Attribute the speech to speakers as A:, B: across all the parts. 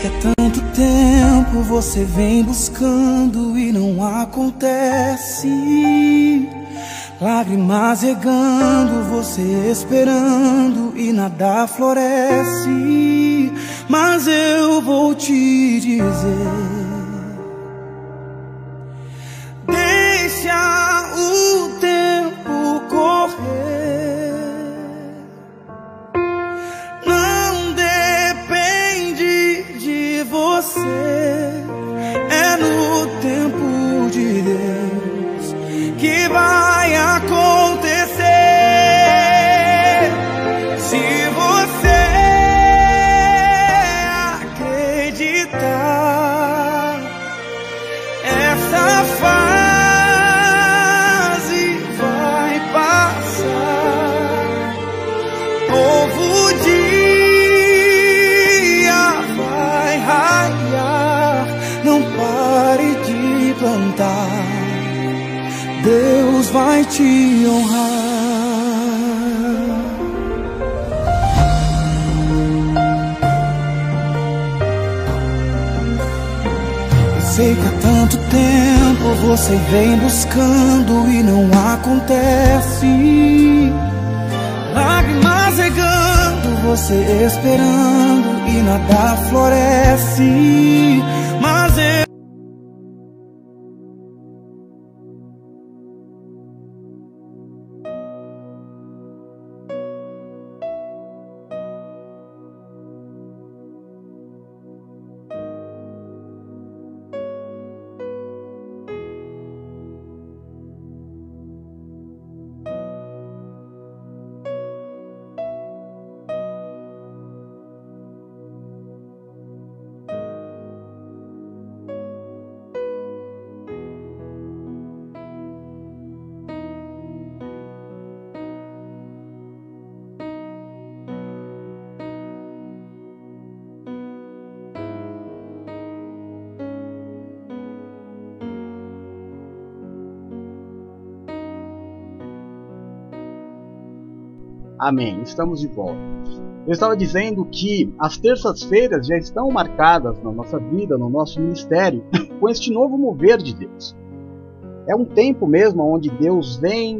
A: que há tanto tempo você vem buscando e não acontece. Lágrimas regando, você esperando e nada floresce. Mas eu vou te dizer. Deixa sei que há tanto tempo você vem buscando e não acontece. Lágrimas regando, você esperando e nada floresce. Mas eu
B: Amém. Estamos de volta. Eu estava dizendo que as terças-feiras já estão marcadas na nossa vida, no nosso ministério, com este novo mover de Deus. É um tempo mesmo onde Deus vem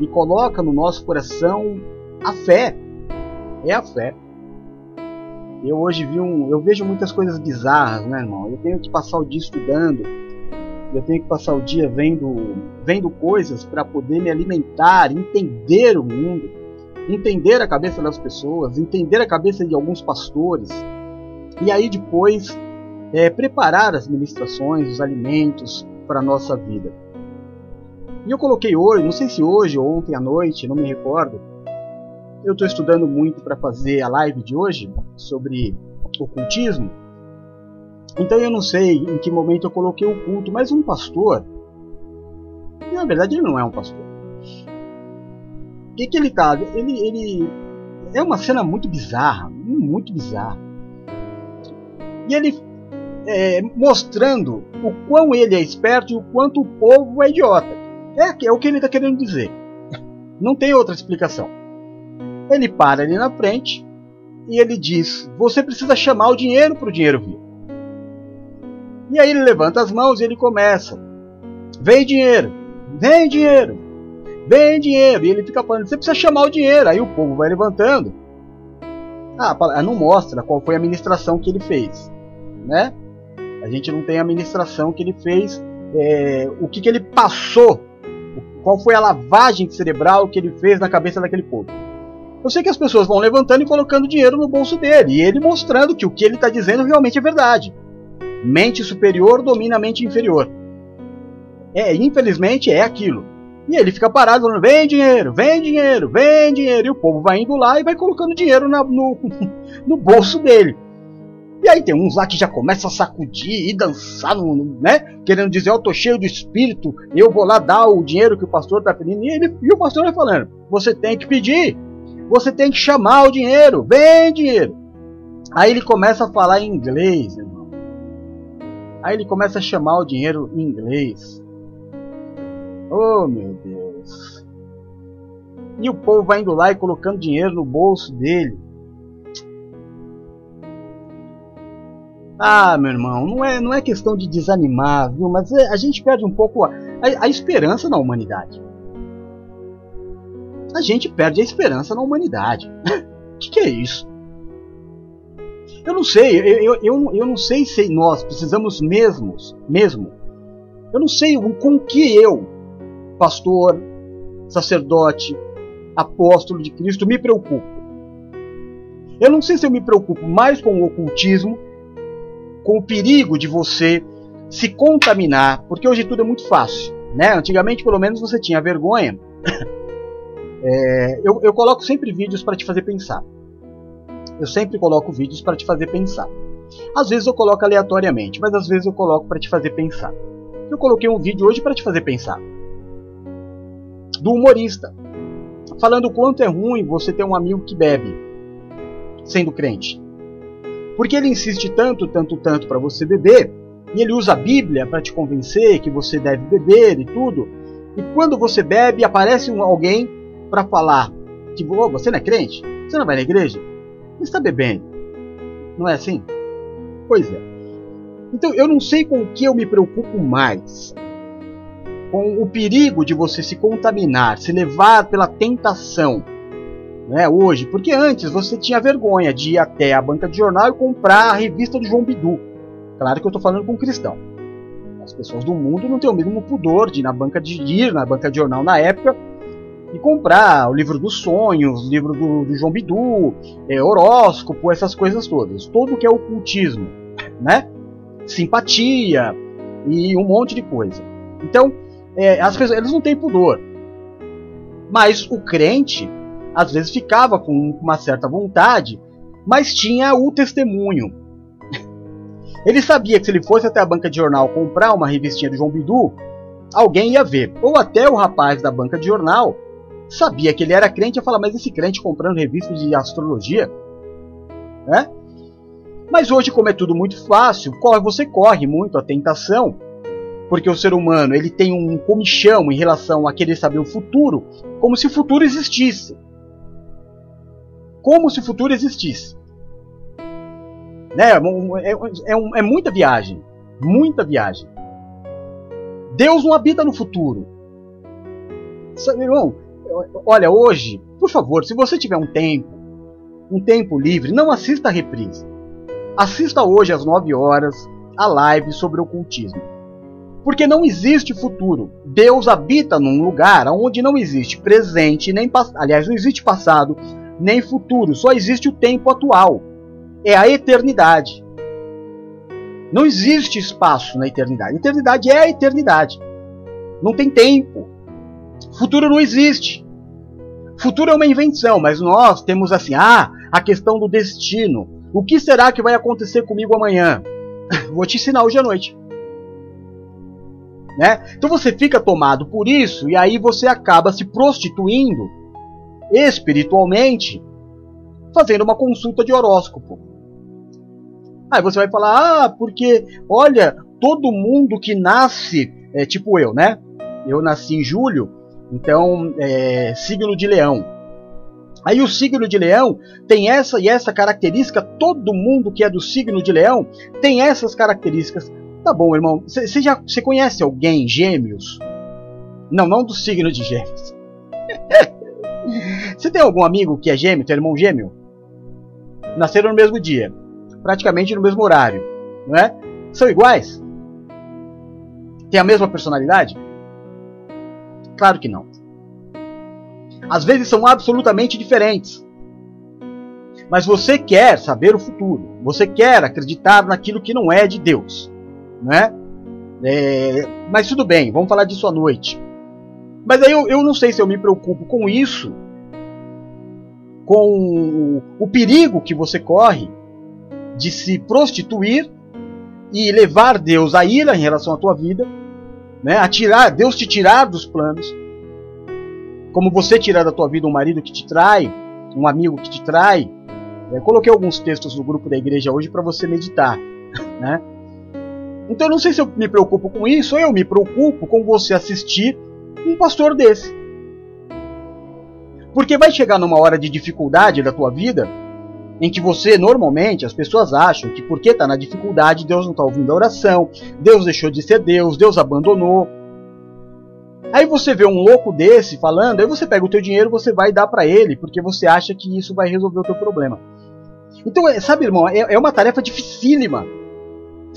B: e coloca no nosso coração a fé. É a fé. Eu hoje vi um, eu vejo muitas coisas bizarras, né, irmão? Eu tenho que passar o dia estudando, eu tenho que passar o dia vendo, vendo coisas para poder me alimentar, entender o mundo entender a cabeça das pessoas, entender a cabeça de alguns pastores, e aí depois é, preparar as ministrações, os alimentos para a nossa vida. E eu coloquei hoje, não sei se hoje ou ontem à noite, não me recordo, eu estou estudando muito para fazer a live de hoje sobre ocultismo, então eu não sei em que momento eu coloquei o culto, mas um pastor, na verdade ele não é um pastor, que, que ele tá? Ele, ele. É uma cena muito bizarra, muito bizarra. E ele é, mostrando o quão ele é esperto e o quanto o povo é idiota. É, é o que ele está querendo dizer. Não tem outra explicação. Ele para ali na frente e ele diz: Você precisa chamar o dinheiro para o dinheiro vir. E aí ele levanta as mãos e ele começa: Vem dinheiro, vem dinheiro, Vem dinheiro. E ele fica falando, você precisa chamar o dinheiro. Aí o povo vai levantando. Ah, não mostra qual foi a administração que ele fez. Né? A gente não tem a administração que ele fez. É, o que, que ele passou. Qual foi a lavagem cerebral que ele fez na cabeça daquele povo. Eu sei que as pessoas vão levantando e colocando dinheiro no bolso dele. E ele mostrando que o que ele está dizendo realmente é verdade. Mente superior domina a mente inferior. É, infelizmente é aquilo. E ele fica parado falando: vem dinheiro, vem dinheiro, vem dinheiro. E o povo vai indo lá e vai colocando dinheiro na, no, no bolso dele. E aí tem uns lá que já começam a sacudir e dançar, né? Querendo dizer, eu tô cheio do espírito, eu vou lá dar o dinheiro que o pastor tá pedindo. E, ele, e o pastor vai falando: você tem que pedir, você tem que chamar o dinheiro, vem dinheiro. Aí ele começa a falar em inglês, irmão. Aí ele começa a chamar o dinheiro em inglês. Oh meu Deus. E o povo vai indo lá e colocando dinheiro no bolso dele. Ah, meu irmão, não é, não é questão de desanimar, viu? Mas é, a gente perde um pouco a, a, a esperança na humanidade. A gente perde a esperança na humanidade. O que, que, é isso? Eu não sei, eu, eu, eu, eu não sei se nós precisamos mesmos, mesmo. Eu não sei com que eu, pastor, sacerdote, apóstolo de Cristo, me preocupo. Eu não sei se eu me preocupo mais com o ocultismo com o perigo de você se contaminar, porque hoje tudo é muito fácil. Né? Antigamente, pelo menos, você tinha vergonha. é, eu, eu coloco sempre vídeos para te fazer pensar. Eu sempre coloco vídeos para te fazer pensar. Às vezes eu coloco aleatoriamente, mas às vezes eu coloco para te fazer pensar. Eu coloquei um vídeo hoje para te fazer pensar. Do humorista. Falando o quanto é ruim você ter um amigo que bebe, sendo crente. Porque ele insiste tanto, tanto, tanto para você beber, e ele usa a Bíblia para te convencer que você deve beber e tudo. E quando você bebe, aparece alguém para falar que oh, você não é crente? Você não vai na igreja? Você está bebendo. Não é assim? Pois é. Então eu não sei com o que eu me preocupo mais. Com o perigo de você se contaminar, se levar pela tentação né, hoje, porque antes você tinha vergonha de ir até a banca de jornal e comprar a revista do João Bidu. Claro que eu estou falando com um cristão. As pessoas do mundo não têm o mesmo pudor de ir na banca de ir na banca de jornal na época e comprar o livro dos sonhos, o livro do, do João Bidu, é, horóscopo, essas coisas todas. Todo que é ocultismo, né? Simpatia e um monte de coisa. Então, é, as eles não têm pudor. Mas o crente, às vezes ficava com uma certa vontade, mas tinha o testemunho. Ele sabia que se ele fosse até a banca de jornal comprar uma revistinha do João Bidu, alguém ia ver. Ou até o rapaz da banca de jornal sabia que ele era crente e ia falar, mas esse crente comprando revista de astrologia? Né? Mas hoje, como é tudo muito fácil, você corre muito a tentação, porque o ser humano ele tem um comichão em relação a querer saber o futuro, como se o futuro existisse como se o futuro existisse. Né? É, é, é, é muita viagem. Muita viagem. Deus não habita no futuro. Sabe, irmão, olha, hoje, por favor, se você tiver um tempo, um tempo livre, não assista a reprise. Assista hoje às 9 horas a live sobre ocultismo. Porque não existe futuro. Deus habita num lugar onde não existe presente, nem aliás, não existe passado, nem futuro, só existe o tempo atual. É a eternidade. Não existe espaço na eternidade. Eternidade é a eternidade. Não tem tempo. Futuro não existe. Futuro é uma invenção, mas nós temos assim, ah, a questão do destino. O que será que vai acontecer comigo amanhã? Vou te ensinar hoje à noite. Né? Então você fica tomado por isso e aí você acaba se prostituindo espiritualmente fazendo uma consulta de horóscopo. Aí você vai falar, ah, porque olha, todo mundo que nasce, é, tipo eu, né? Eu nasci em julho, então é, signo de leão. Aí o signo de leão tem essa e essa característica, todo mundo que é do signo de leão tem essas características. Tá bom, irmão, você já você conhece alguém gêmeos? Não, não do signo de gêmeos. Você tem algum amigo que é gêmeo, tem irmão gêmeo? Nasceram no mesmo dia, praticamente no mesmo horário, não é? São iguais? Tem a mesma personalidade? Claro que não. Às vezes são absolutamente diferentes. Mas você quer saber o futuro. Você quer acreditar naquilo que não é de Deus. Não é? mas tudo bem, vamos falar disso à noite. Mas aí eu, eu não sei se eu me preocupo com isso, com o perigo que você corre de se prostituir e levar Deus a ira em relação à tua vida, né? a tirar, Deus te tirar dos planos, como você tirar da tua vida um marido que te trai, um amigo que te trai. Eu coloquei alguns textos no grupo da igreja hoje para você meditar, né? Então eu não sei se eu me preocupo com isso, ou eu me preocupo com você assistir um pastor desse. Porque vai chegar numa hora de dificuldade da tua vida em que você, normalmente, as pessoas acham que porque está na dificuldade, Deus não está ouvindo a oração, Deus deixou de ser Deus, Deus abandonou. Aí você vê um louco desse falando, aí você pega o teu dinheiro, você vai dar para ele, porque você acha que isso vai resolver o teu problema. Então, é, sabe, irmão, é, é uma tarefa dificílima.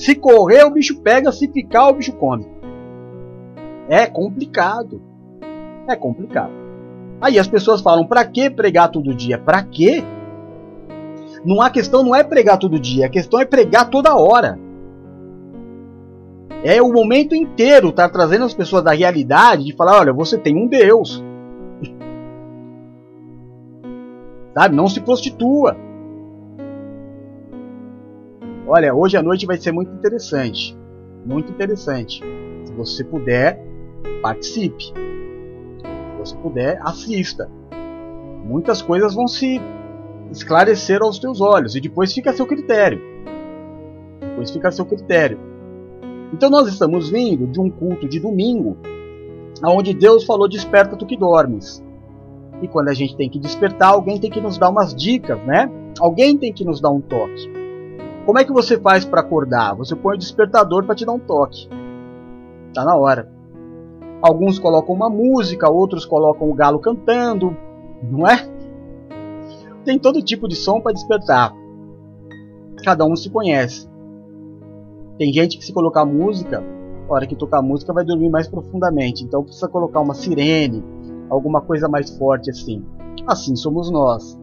B: Se correr, o bicho pega, se ficar, o bicho come. É complicado. É complicado. Aí as pessoas falam: "Para que pregar todo dia? Para quê?" Não há questão não é pregar todo dia, a questão é pregar toda hora. É o momento inteiro estar tá trazendo as pessoas da realidade de falar, olha, você tem um Deus. Sabe? Não se prostitua. Olha, hoje à noite vai ser muito interessante. Muito interessante. Se você puder, participe. Se você puder, assista. Muitas coisas vão se esclarecer aos teus olhos e depois fica a seu critério. Depois fica a seu critério. Então nós estamos vindo de um culto de domingo, onde Deus falou: "Desperta tu que dormes". E quando a gente tem que despertar, alguém tem que nos dar umas dicas, né? Alguém tem que nos dar um toque. Como é que você faz para acordar? Você põe o despertador para te dar um toque. Tá na hora. Alguns colocam uma música, outros colocam o galo cantando, não é? Tem todo tipo de som para despertar. Cada um se conhece. Tem gente que se colocar música, a hora que tocar música vai dormir mais profundamente. Então precisa colocar uma sirene, alguma coisa mais forte assim. Assim somos nós.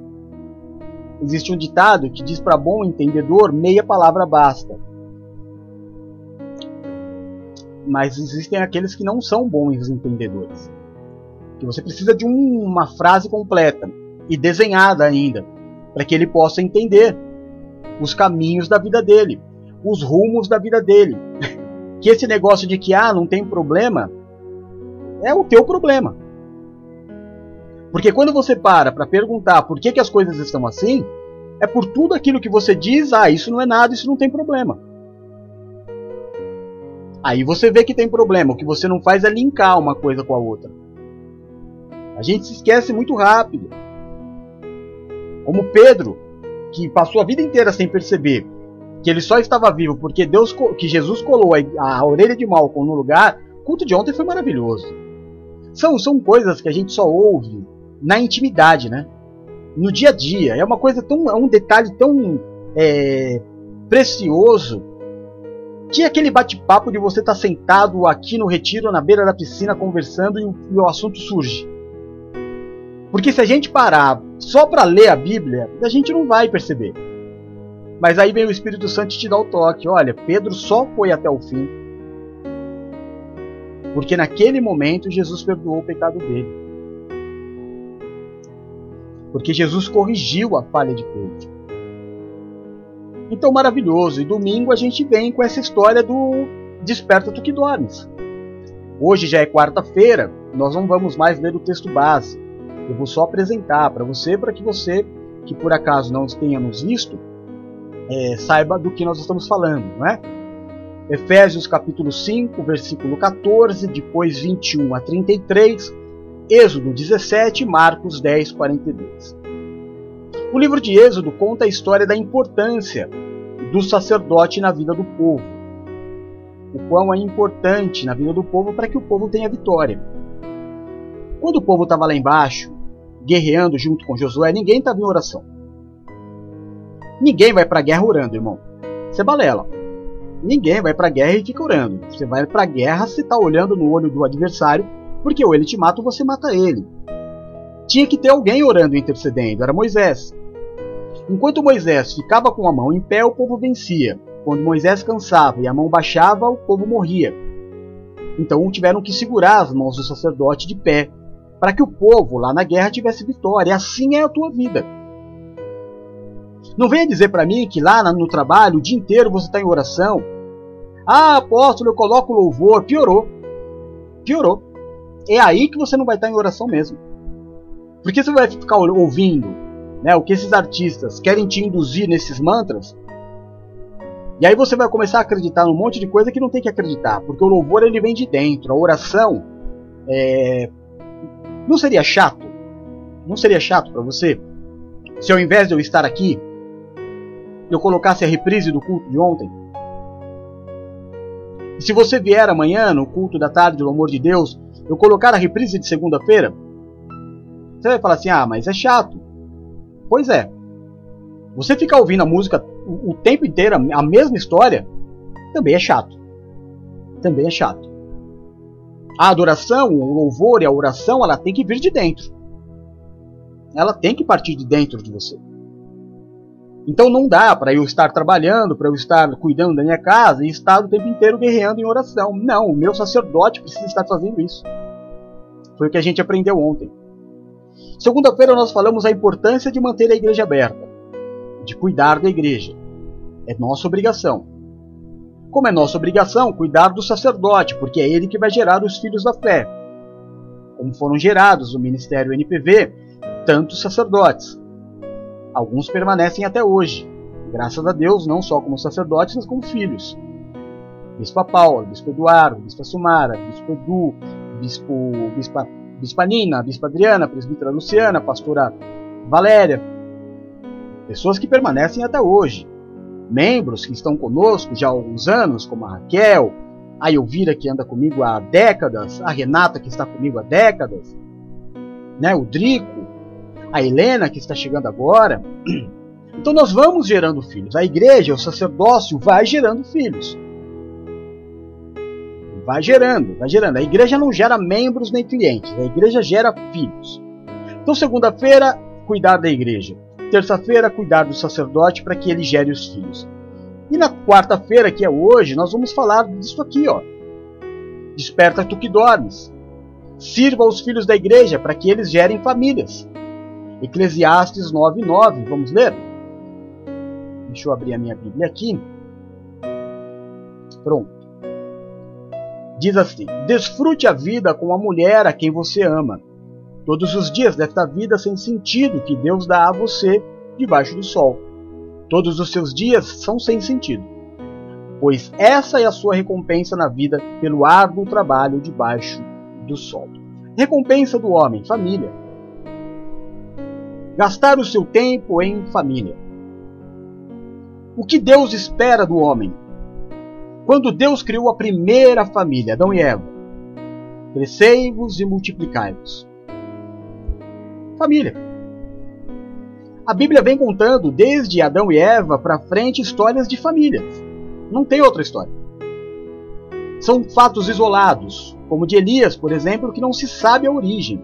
B: Existe um ditado que diz para bom entendedor meia palavra basta. Mas existem aqueles que não são bons entendedores. Que você precisa de um, uma frase completa e desenhada ainda, para que ele possa entender os caminhos da vida dele, os rumos da vida dele. Que esse negócio de que ah, não tem problema é o teu problema. Porque quando você para para perguntar por que, que as coisas estão assim, é por tudo aquilo que você diz, ah, isso não é nada, isso não tem problema. Aí você vê que tem problema. O que você não faz é linkar uma coisa com a outra. A gente se esquece muito rápido. Como Pedro, que passou a vida inteira sem perceber que ele só estava vivo porque Deus, que Jesus colou a, a orelha de Malcolm no lugar. O culto de ontem foi maravilhoso. São, são coisas que a gente só ouve na intimidade, né? No dia a dia. É uma coisa tão. É um detalhe tão é, precioso. Tinha aquele bate-papo de você estar tá sentado aqui no retiro, na beira da piscina, conversando e o, e o assunto surge. Porque se a gente parar só para ler a Bíblia, a gente não vai perceber. Mas aí vem o Espírito Santo te dá o toque. Olha, Pedro só foi até o fim. Porque naquele momento Jesus perdoou o pecado dele. Porque Jesus corrigiu a falha de Pedro. Então, maravilhoso. E domingo a gente vem com essa história do Desperta tu que dormes. Hoje já é quarta-feira, nós não vamos mais ler o texto base. Eu vou só apresentar para você, para que você, que por acaso não tenha nos visto, é, saiba do que nós estamos falando, não é? Efésios capítulo 5, versículo 14, depois 21 a 33, Êxodo 17 Marcos 10, 42. O livro de Êxodo conta a história da importância do sacerdote na vida do povo. O quão é importante na vida do povo para que o povo tenha vitória. Quando o povo estava lá embaixo, guerreando junto com Josué, ninguém estava em oração. Ninguém vai para a guerra orando, irmão. Você balela. Ninguém vai para a guerra e fica orando. Você vai para a guerra se está olhando no olho do adversário, porque ou ele te mata ou você mata ele. Tinha que ter alguém orando e intercedendo, era Moisés. Enquanto Moisés ficava com a mão em pé, o povo vencia. Quando Moisés cansava e a mão baixava, o povo morria. Então tiveram que segurar as mãos do sacerdote de pé, para que o povo lá na guerra tivesse vitória. Assim é a tua vida. Não venha dizer para mim que lá no trabalho o dia inteiro você está em oração. Ah, apóstolo, eu coloco louvor. Piorou. Piorou. É aí que você não vai estar em oração mesmo. Porque você vai ficar ouvindo né, o que esses artistas querem te induzir nesses mantras. E aí você vai começar a acreditar num monte de coisa que não tem que acreditar. Porque o louvor ele vem de dentro. A oração é... não seria chato? Não seria chato para você? Se ao invés de eu estar aqui eu colocasse a reprise do culto de ontem? E se você vier amanhã no culto da tarde do amor de Deus, eu colocar a reprise de segunda-feira, você vai falar assim: ah, mas é chato. Pois é. Você ficar ouvindo a música o, o tempo inteiro, a mesma história, também é chato. Também é chato. A adoração, o louvor e a oração, ela tem que vir de dentro. Ela tem que partir de dentro de você. Então não dá para eu estar trabalhando, para eu estar cuidando da minha casa e estar o tempo inteiro guerreando em oração. Não, o meu sacerdote precisa estar fazendo isso. Foi o que a gente aprendeu ontem. Segunda-feira nós falamos a importância de manter a igreja aberta, de cuidar da igreja. É nossa obrigação. Como é nossa obrigação cuidar do sacerdote, porque é ele que vai gerar os filhos da fé. Como foram gerados no ministério NPV tantos sacerdotes. Alguns permanecem até hoje, graças a Deus, não só como sacerdotes, mas como filhos. Bispa Paula, Bispo Eduardo, Bispa Sumara, Bispo Edu, Bispo, Bispa, Bispa Nina, Bispa Adriana, Presbítera Luciana, Pastora Valéria. Pessoas que permanecem até hoje. Membros que estão conosco já há alguns anos, como a Raquel, a Elvira que anda comigo há décadas, a Renata que está comigo há décadas, né, o Drico, a Helena, que está chegando agora. Então nós vamos gerando filhos. A igreja, o sacerdócio, vai gerando filhos. Vai gerando, vai gerando. A igreja não gera membros nem clientes, a igreja gera filhos. Então, segunda-feira, cuidar da igreja. Terça-feira, cuidar do sacerdote para que ele gere os filhos. E na quarta-feira, que é hoje, nós vamos falar disso aqui, ó. Desperta tu que dormes. Sirva os filhos da igreja para que eles gerem famílias. Eclesiastes 9:9, vamos ler? Deixa eu abrir a minha Bíblia aqui. Pronto. Diz assim: Desfrute a vida com a mulher a quem você ama. Todos os dias desta vida sem sentido que Deus dá a você debaixo do sol. Todos os seus dias são sem sentido, pois essa é a sua recompensa na vida pelo árduo trabalho debaixo do sol. Recompensa do homem, família gastar o seu tempo em família. O que Deus espera do homem? Quando Deus criou a primeira família, Adão e Eva, crescei-vos e multiplicai-vos. Família. A Bíblia vem contando desde Adão e Eva para frente histórias de famílias. Não tem outra história. São fatos isolados, como de Elias, por exemplo, que não se sabe a origem.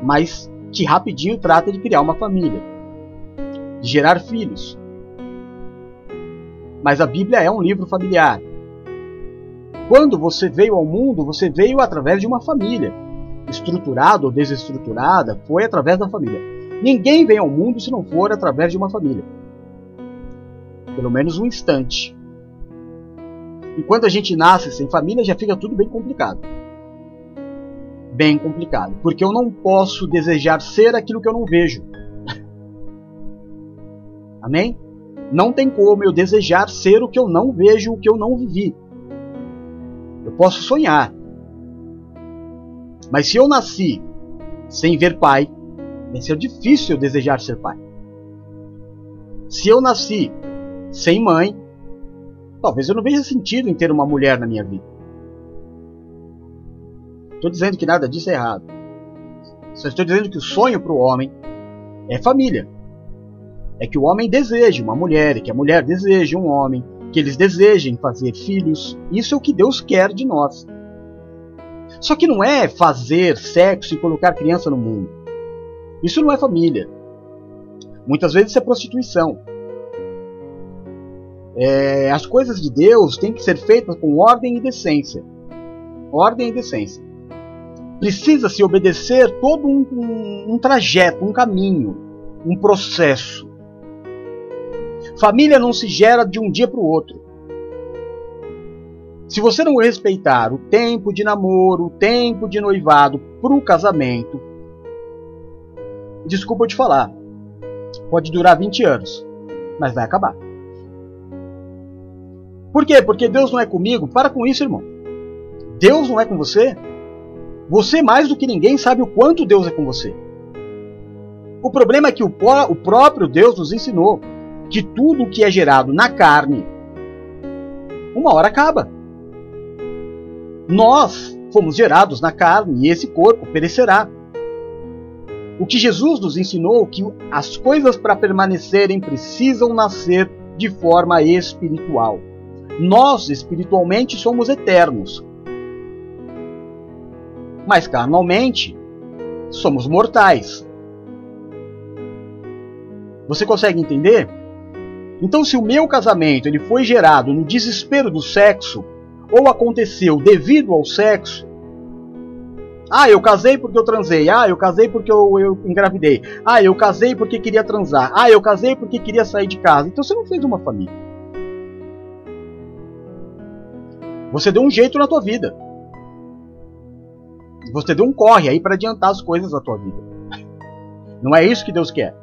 B: Mas que rapidinho trata de criar uma família, de gerar filhos. Mas a Bíblia é um livro familiar. Quando você veio ao mundo, você veio através de uma família. Estruturada ou desestruturada, foi através da família. Ninguém vem ao mundo se não for através de uma família. Pelo menos um instante. E quando a gente nasce sem família, já fica tudo bem complicado bem complicado, porque eu não posso desejar ser aquilo que eu não vejo. Amém? Não tem como eu desejar ser o que eu não vejo, o que eu não vivi. Eu posso sonhar. Mas se eu nasci sem ver pai, vai ser difícil eu desejar ser pai. Se eu nasci sem mãe, talvez eu não veja sentido em ter uma mulher na minha vida. Estou dizendo que nada disso é errado. Só estou dizendo que o sonho para o homem é família. É que o homem deseje uma mulher, e que a mulher deseje um homem, que eles desejem fazer filhos. Isso é o que Deus quer de nós. Só que não é fazer sexo e colocar criança no mundo. Isso não é família. Muitas vezes isso é prostituição. É, as coisas de Deus têm que ser feitas com ordem e decência. Ordem e decência precisa se obedecer todo um, um, um trajeto, um caminho, um processo. Família não se gera de um dia para o outro. Se você não respeitar o tempo de namoro, o tempo de noivado para o casamento, desculpa te falar, pode durar 20 anos, mas vai acabar. Por quê? Porque Deus não é comigo? Para com isso, irmão. Deus não é com você? Você, mais do que ninguém, sabe o quanto Deus é com você. O problema é que o, o próprio Deus nos ensinou que tudo que é gerado na carne, uma hora acaba. Nós fomos gerados na carne e esse corpo perecerá. O que Jesus nos ensinou que as coisas para permanecerem precisam nascer de forma espiritual. Nós espiritualmente somos eternos. Mas carnalmente somos mortais. Você consegue entender? Então, se o meu casamento ele foi gerado no desespero do sexo, ou aconteceu devido ao sexo, ah, eu casei porque eu transei. Ah, eu casei porque eu, eu engravidei. Ah, eu casei porque queria transar. Ah, eu casei porque queria sair de casa. Então você não fez uma família. Você deu um jeito na tua vida. Você deu um corre aí para adiantar as coisas da tua vida. Não é isso que Deus quer.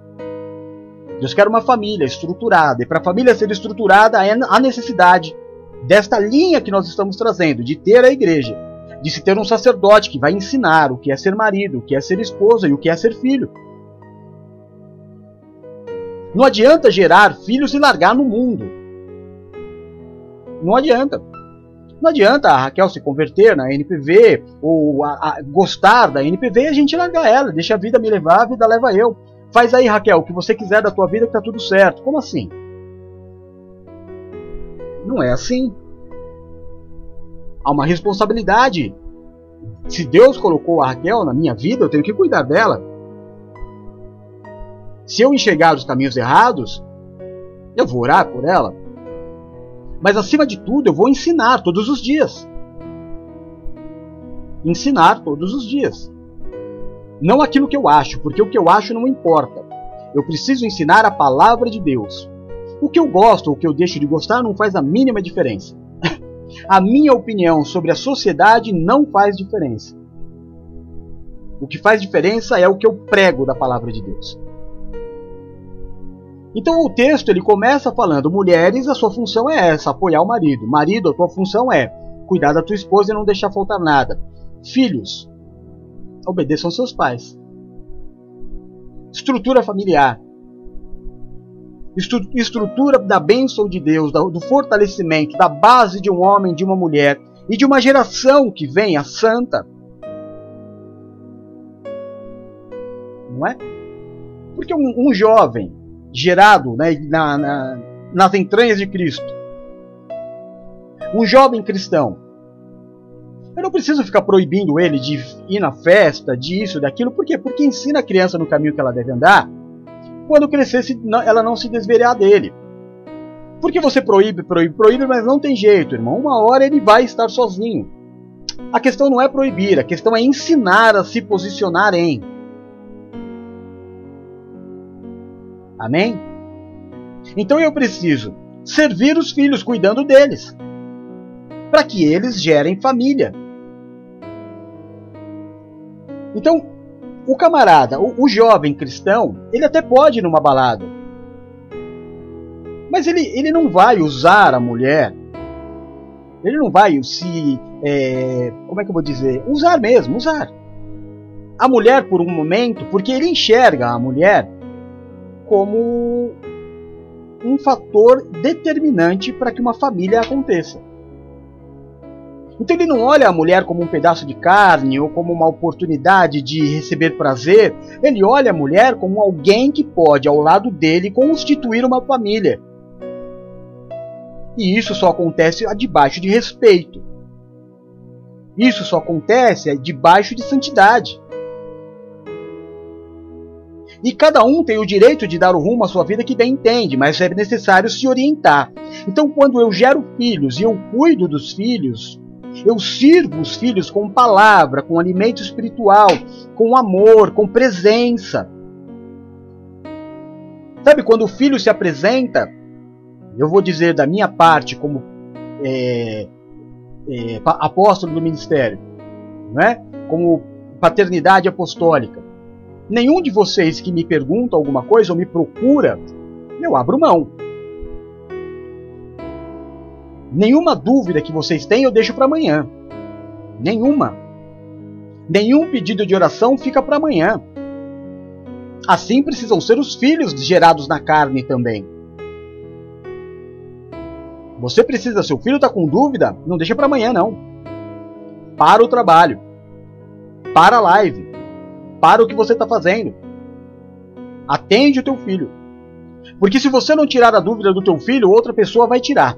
B: Deus quer uma família estruturada. E para a família ser estruturada, há necessidade desta linha que nós estamos trazendo, de ter a igreja, de se ter um sacerdote que vai ensinar o que é ser marido, o que é ser esposa e o que é ser filho. Não adianta gerar filhos e largar no mundo. Não adianta. Não adianta a Raquel se converter na NPV ou a, a gostar da NPV e a gente largar ela. Deixa a vida me levar, a vida leva eu. Faz aí, Raquel, o que você quiser da tua vida que tá tudo certo. Como assim? Não é assim. Há uma responsabilidade. Se Deus colocou a Raquel na minha vida, eu tenho que cuidar dela. Se eu enxergar os caminhos errados, eu vou orar por ela. Mas acima de tudo, eu vou ensinar todos os dias. Ensinar todos os dias. Não aquilo que eu acho, porque o que eu acho não importa. Eu preciso ensinar a palavra de Deus. O que eu gosto ou o que eu deixo de gostar não faz a mínima diferença. a minha opinião sobre a sociedade não faz diferença. O que faz diferença é o que eu prego da palavra de Deus. Então o texto ele começa falando: mulheres, a sua função é essa, apoiar o marido. Marido, a tua função é cuidar da tua esposa e não deixar faltar nada. Filhos, obedeçam seus pais. Estrutura familiar estrutura da bênção de Deus, do fortalecimento, da base de um homem, de uma mulher e de uma geração que venha santa. Não é? Porque um, um jovem gerado né, na, na, nas entranhas de Cristo, um jovem cristão, eu não preciso ficar proibindo ele de ir na festa, disso, daquilo, por quê? Porque ensina a criança no caminho que ela deve andar quando crescer ela não se desviar dele. Porque você proíbe, proíbe, proíbe, mas não tem jeito, irmão. Uma hora ele vai estar sozinho. A questão não é proibir, a questão é ensinar a se posicionar em. Amém? Então eu preciso servir os filhos cuidando deles, para que eles gerem família. Então, o camarada, o, o jovem cristão, ele até pode ir numa balada. Mas ele, ele não vai usar a mulher. Ele não vai se. É, como é que eu vou dizer? Usar mesmo, usar. A mulher por um momento, porque ele enxerga a mulher como um fator determinante para que uma família aconteça. Então ele não olha a mulher como um pedaço de carne ou como uma oportunidade de receber prazer. Ele olha a mulher como alguém que pode, ao lado dele, constituir uma família. E isso só acontece debaixo de respeito. Isso só acontece debaixo de santidade. E cada um tem o direito de dar o rumo à sua vida que bem entende, mas é necessário se orientar. Então, quando eu gero filhos e eu cuido dos filhos, eu sirvo os filhos com palavra, com alimento espiritual, com amor, com presença. Sabe, quando o filho se apresenta, eu vou dizer da minha parte como é, é, apóstolo do ministério, não é? como paternidade apostólica. Nenhum de vocês que me pergunta alguma coisa ou me procura, eu abro mão. Nenhuma dúvida que vocês têm eu deixo para amanhã. Nenhuma. Nenhum pedido de oração fica para amanhã. Assim precisam ser os filhos gerados na carne também. Você precisa, seu filho está com dúvida, não deixa para amanhã não. Para o trabalho. Para a live. Para o que você está fazendo. Atende o teu filho. Porque se você não tirar a dúvida do teu filho, outra pessoa vai tirar.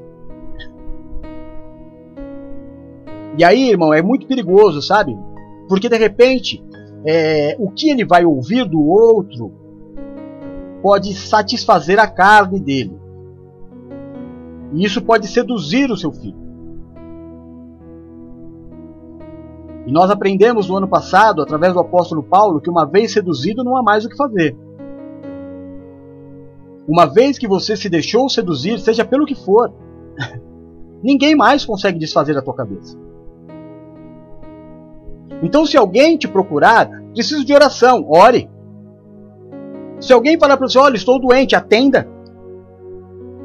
B: E aí, irmão, é muito perigoso, sabe? Porque de repente, é, o que ele vai ouvir do outro pode satisfazer a carne dele. E isso pode seduzir o seu filho. E nós aprendemos no ano passado, através do apóstolo Paulo, que uma vez seduzido não há mais o que fazer. Uma vez que você se deixou seduzir, seja pelo que for, ninguém mais consegue desfazer da tua cabeça. Então, se alguém te procurar, preciso de oração, ore. Se alguém falar para você, olha, estou doente, atenda.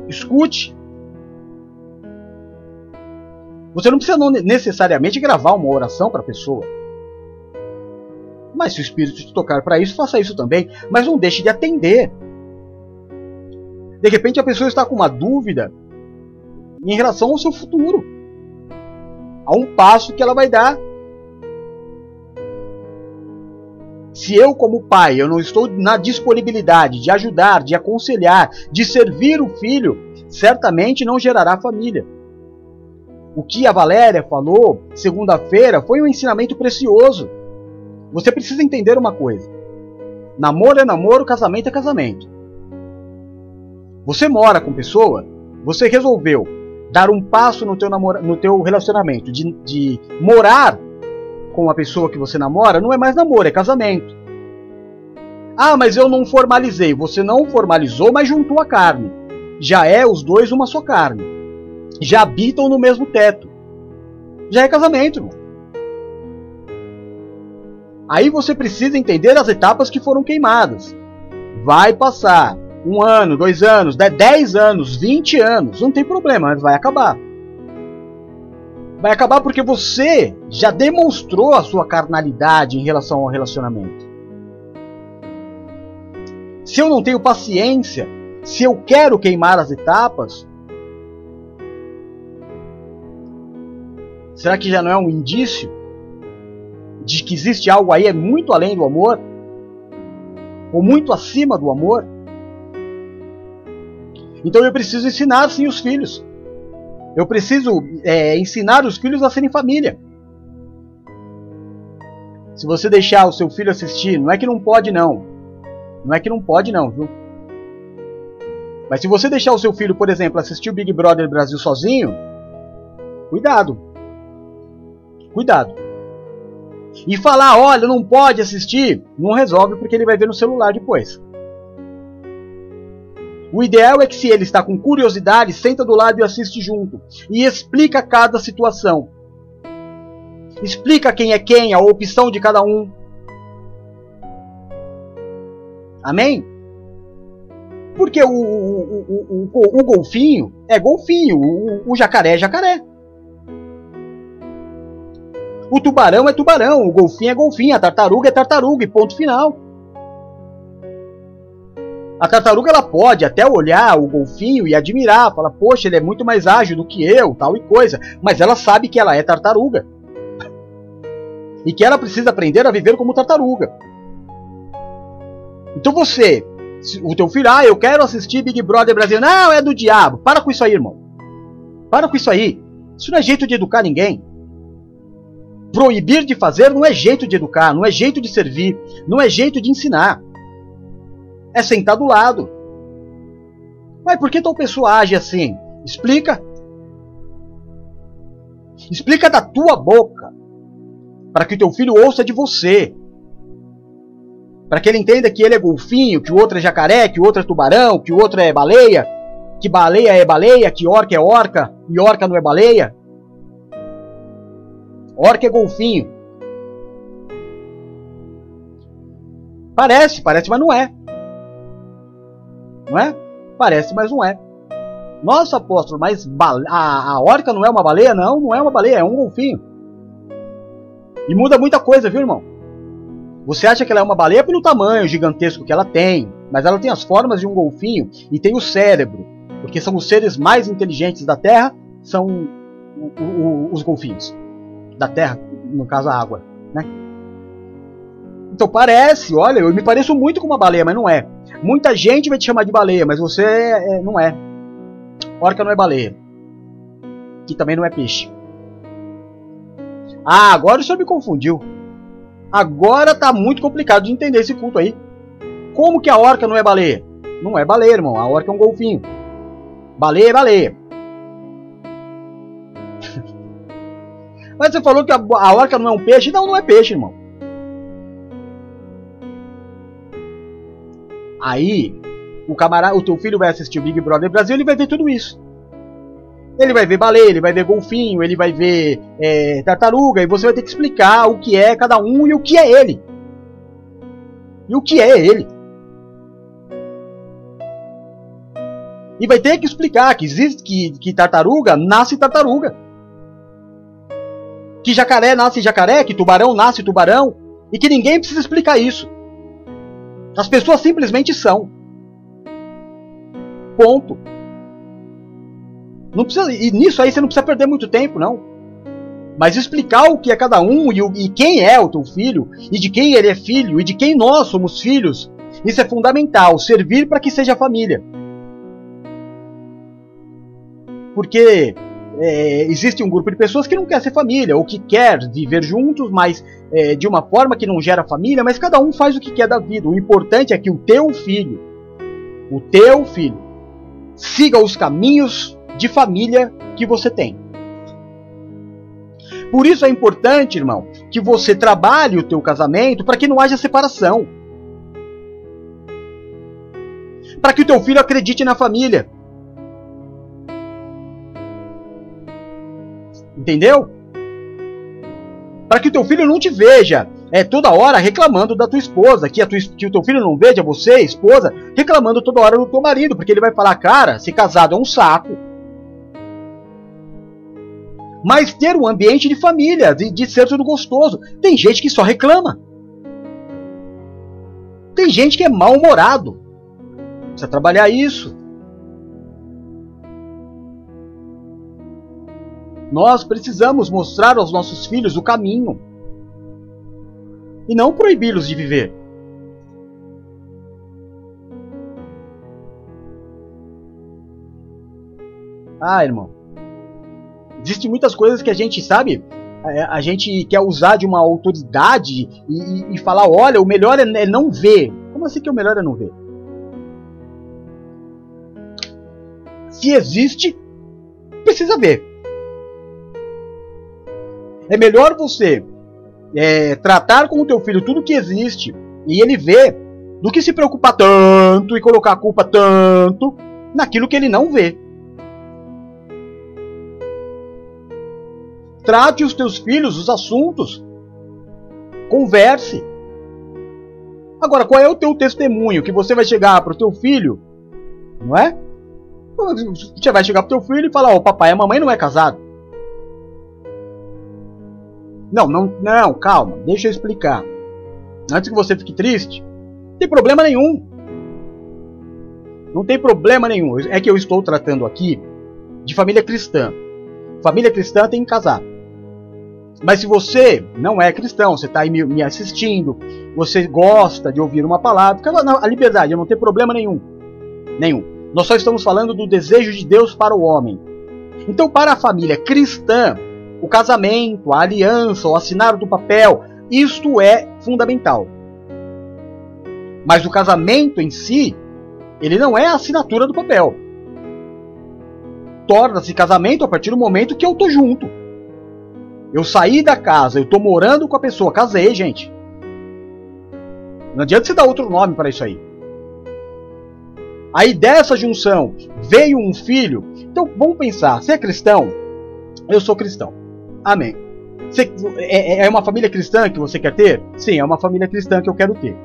B: Escute. Você não precisa necessariamente gravar uma oração para a pessoa. Mas se o Espírito te tocar para isso, faça isso também. Mas não deixe de atender. De repente a pessoa está com uma dúvida em relação ao seu futuro. Há um passo que ela vai dar. Se eu, como pai, eu não estou na disponibilidade de ajudar, de aconselhar, de servir o filho, certamente não gerará família. O que a Valéria falou segunda-feira foi um ensinamento precioso. Você precisa entender uma coisa: namoro é namoro, casamento é casamento. Você mora com pessoa, você resolveu dar um passo no teu, namora, no teu relacionamento, de, de morar com a pessoa que você namora, não é mais namoro, é casamento. Ah, mas eu não formalizei. Você não formalizou, mas juntou a carne. Já é os dois uma só carne já habitam no mesmo teto. Já é casamento. Irmão. Aí você precisa entender as etapas que foram queimadas. Vai passar um ano, dois anos, dez anos, vinte anos, não tem problema, mas vai acabar. Vai acabar porque você já demonstrou a sua carnalidade em relação ao relacionamento. Se eu não tenho paciência, se eu quero queimar as etapas, Será que já não é um indício de que existe algo aí é muito além do amor? Ou muito acima do amor? Então eu preciso ensinar sim os filhos. Eu preciso é, ensinar os filhos a serem família. Se você deixar o seu filho assistir, não é que não pode não. Não é que não pode não, viu? Mas se você deixar o seu filho, por exemplo, assistir o Big Brother Brasil sozinho, cuidado. Cuidado. E falar, olha, não pode assistir, não resolve porque ele vai ver no celular depois. O ideal é que se ele está com curiosidade, senta do lado e assiste junto. E explica cada situação. Explica quem é quem, a opção de cada um. Amém? Porque o, o, o, o, golfinho é golfinho, o jacaré é jacaré. O tubarão é tubarão, o golfinho é golfinho, a tartaruga é tartaruga e ponto final. A tartaruga ela pode até olhar o golfinho e admirar, falar, poxa, ele é muito mais ágil do que eu, tal e coisa, mas ela sabe que ela é tartaruga. E que ela precisa aprender a viver como tartaruga. Então você, o teu filho, ah, eu quero assistir Big Brother Brasil. Não, é do diabo. Para com isso aí, irmão. Para com isso aí. Isso não é jeito de educar ninguém. Proibir de fazer não é jeito de educar, não é jeito de servir, não é jeito de ensinar. É sentar do lado. Mas por que tal pessoa age assim? Explica. Explica da tua boca. Para que o teu filho ouça de você. Para que ele entenda que ele é golfinho, que o outro é jacaré, que o outro é tubarão, que o outro é baleia, que baleia é baleia, que orca é orca, e orca não é baleia. Orca é golfinho. Parece, parece, mas não é. Não é? Parece, mas não é. Nossa, apóstolo, mas a, a orca não é uma baleia? Não, não é uma baleia, é um golfinho. E muda muita coisa, viu, irmão? Você acha que ela é uma baleia pelo tamanho gigantesco que ela tem, mas ela tem as formas de um golfinho e tem o cérebro Porque são os seres mais inteligentes da Terra, são o, o, os golfinhos. Da Terra, no caso a água, né? Então parece, olha, eu me pareço muito com uma baleia, mas não é. Muita gente vai te chamar de baleia, mas você é, não é. Orca não é baleia. Que também não é peixe. Ah, agora o senhor me confundiu. Agora tá muito complicado de entender esse culto aí. Como que a orca não é baleia? Não é baleia, irmão. A orca é um golfinho. Baleia é baleia. Mas você falou que a, a orca não é um peixe? Não, não é peixe, irmão. Aí, o camarada, o teu filho vai assistir o Big Brother Brasil, ele vai ver tudo isso. Ele vai ver baleia, ele vai ver golfinho, ele vai ver é, tartaruga, e você vai ter que explicar o que é cada um e o que é ele. E o que é ele. E vai ter que explicar que existe que, que tartaruga nasce tartaruga. Que jacaré nasce jacaré, que tubarão nasce tubarão. E que ninguém precisa explicar isso. As pessoas simplesmente são. Ponto. Não precisa, e nisso aí você não precisa perder muito tempo, não. Mas explicar o que é cada um e, o, e quem é o teu filho, e de quem ele é filho, e de quem nós somos filhos, isso é fundamental. Servir para que seja família. Porque é, existe um grupo de pessoas que não quer ser família, ou que quer viver juntos, mas é, de uma forma que não gera família, mas cada um faz o que quer da vida. O importante é que o teu filho, o teu filho, siga os caminhos de família que você tem. Por isso é importante, irmão, que você trabalhe o teu casamento para que não haja separação. Para que o teu filho acredite na família. Entendeu? Para que o teu filho não te veja é, toda hora reclamando da tua esposa, que, a tua, que o teu filho não veja você, esposa, reclamando toda hora do teu marido, porque ele vai falar, cara, ser casado é um saco mas ter um ambiente de família, de, de ser tudo gostoso. Tem gente que só reclama. Tem gente que é mal-humorado. Precisa trabalhar isso. Nós precisamos mostrar aos nossos filhos o caminho. E não proibi-los de viver. Ah, irmão. Existem muitas coisas que a gente sabe, a, gente quer usar de uma autoridade e, e, falar: olha, o melhor é, é não ver. Como assim que o melhor é não ver? Se existe, precisa ver. É melhor você é, tratar com o teu filho tudo que existe e ele vê, do que se preocupar tanto e colocar a culpa tanto naquilo que ele não vê. Trate os teus filhos os assuntos. Converse. Agora, qual é o teu testemunho que você vai chegar para o teu filho? Não é? Você vai chegar para o teu filho e falar: Ó, oh, papai e a mamãe não é casado. Não, não, não, calma, deixa eu explicar. Antes que você fique triste, não tem problema nenhum. Não tem problema nenhum. É que eu estou tratando aqui de família cristã. Família cristã tem que casar. Mas se você não é cristão, você está aí me, assistindo, você gosta de ouvir uma palavra, a liberdade, não tem problema nenhum. Nenhum. Nós só estamos falando do desejo de Deus para o homem. Então, para a família cristã, o casamento, a aliança, o assinar do papel, isto é fundamental. Mas o casamento em si, ele não é a assinatura do papel. Torna-se casamento a partir do momento que eu tô junto. Eu saí da casa, eu tô morando com a pessoa, casei, gente. Não adianta você dar outro nome para isso aí. Aí dessa junção veio um filho. Então vamos pensar, você é cristão? Eu sou cristão. Amém. Você, é, é, é uma família cristã que você quer ter? Sim, é uma família cristã que eu quero ter.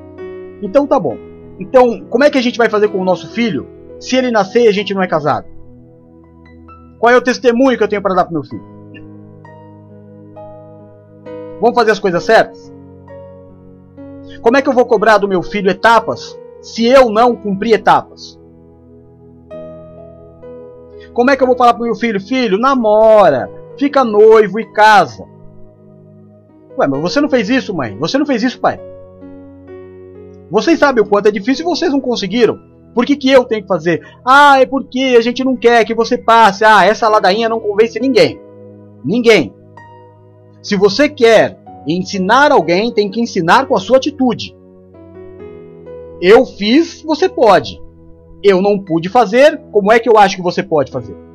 B: Então tá bom. Então, como é que a gente vai fazer com o nosso filho se ele nascer e a gente não é casado? Qual é o testemunho que eu tenho para dar para meu filho? Vamos fazer as coisas certas? Como é que eu vou cobrar do meu filho etapas se eu não cumprir etapas? Como é que eu vou falar pro meu filho? Filho, namora, fica noivo e casa. Ué, mas você não fez isso, mãe? Você não fez isso, pai? Vocês sabem o quanto é difícil e vocês não conseguiram. Por que, que eu tenho que fazer? Ah, é porque a gente não quer que você passe. Ah, essa ladainha não convence ninguém. Ninguém. Se você quer ensinar alguém, tem que ensinar com a sua atitude. Eu fiz, você pode. Eu não pude fazer, como é que eu acho que você pode fazer?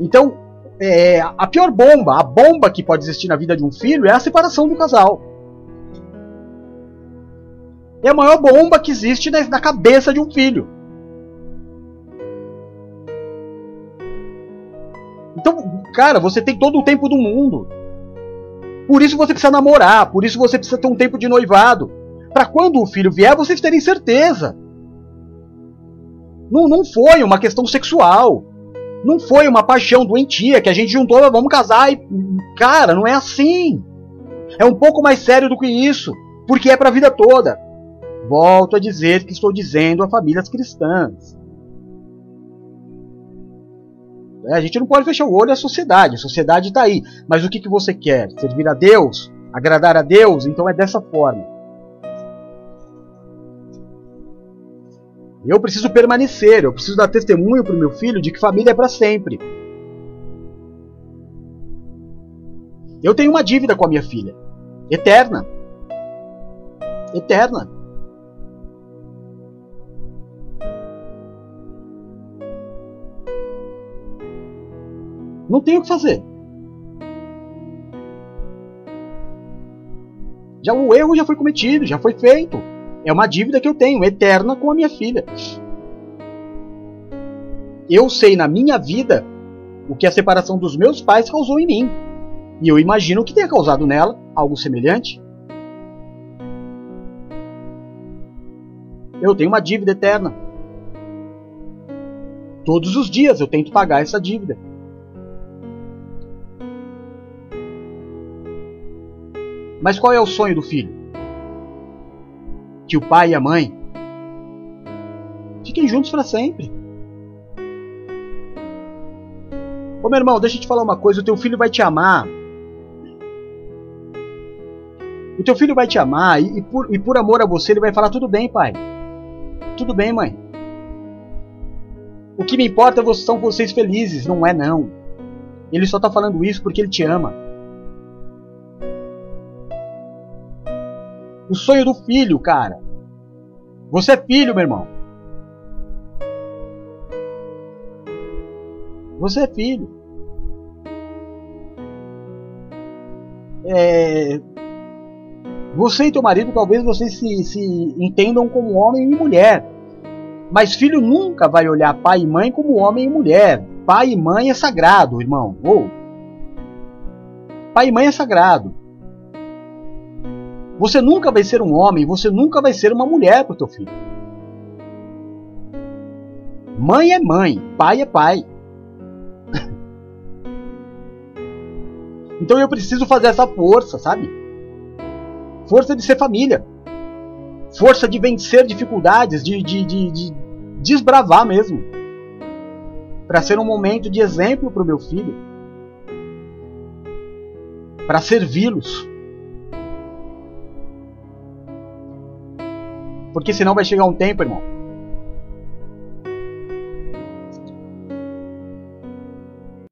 B: Então, é, a pior bomba, a bomba que pode existir na vida de um filho é a separação do casal. É a maior bomba que existe na cabeça de um filho. Então, cara, você tem todo o tempo do mundo. Por isso você precisa namorar, por isso você precisa ter um tempo de noivado. Para quando o filho vier, vocês terem certeza. Não, não foi uma questão sexual. Não foi uma paixão doentia que a gente juntou, vamos casar e. Cara, não é assim. É um pouco mais sério do que isso. Porque é para a vida toda. Volto a dizer que estou dizendo a famílias cristãs. É, a gente não pode fechar o olho à sociedade. A sociedade está aí. Mas o que, que você quer? Servir a Deus? Agradar a Deus? Então é dessa forma. Eu preciso permanecer, eu preciso dar testemunho para o meu filho de que família é para sempre. Eu tenho uma dívida com a minha filha, eterna. Eterna. Não tenho o que fazer. Já o erro já foi cometido, já foi feito. É uma dívida que eu tenho, eterna, com a minha filha. Eu sei na minha vida o que a separação dos meus pais causou em mim. E eu imagino que tenha causado nela algo semelhante. Eu tenho uma dívida eterna. Todos os dias eu tento pagar essa dívida. Mas qual é o sonho do filho? Que o pai e a mãe fiquem juntos para sempre. Ô meu irmão, deixa eu te falar uma coisa: o teu filho vai te amar. O teu filho vai te amar e, e, por, e por amor a você ele vai falar: tudo bem, pai. Tudo bem, mãe. O que me importa são vocês felizes, não é não. Ele só está falando isso porque ele te ama. O sonho do filho, cara. Você é filho, meu irmão. Você é filho. É... Você e teu marido talvez vocês se, se entendam como homem e mulher. Mas filho nunca vai olhar pai e mãe como homem e mulher. Pai e mãe é sagrado, irmão. Ou pai e mãe é sagrado. Você nunca vai ser um homem, você nunca vai ser uma mulher para o teu filho. Mãe é mãe, pai é pai. então eu preciso fazer essa força, sabe? Força de ser família. Força de vencer dificuldades, de, de, de, de desbravar mesmo. Para ser um momento de exemplo para o meu filho. Para servi-los Porque senão vai chegar um tempo, irmão,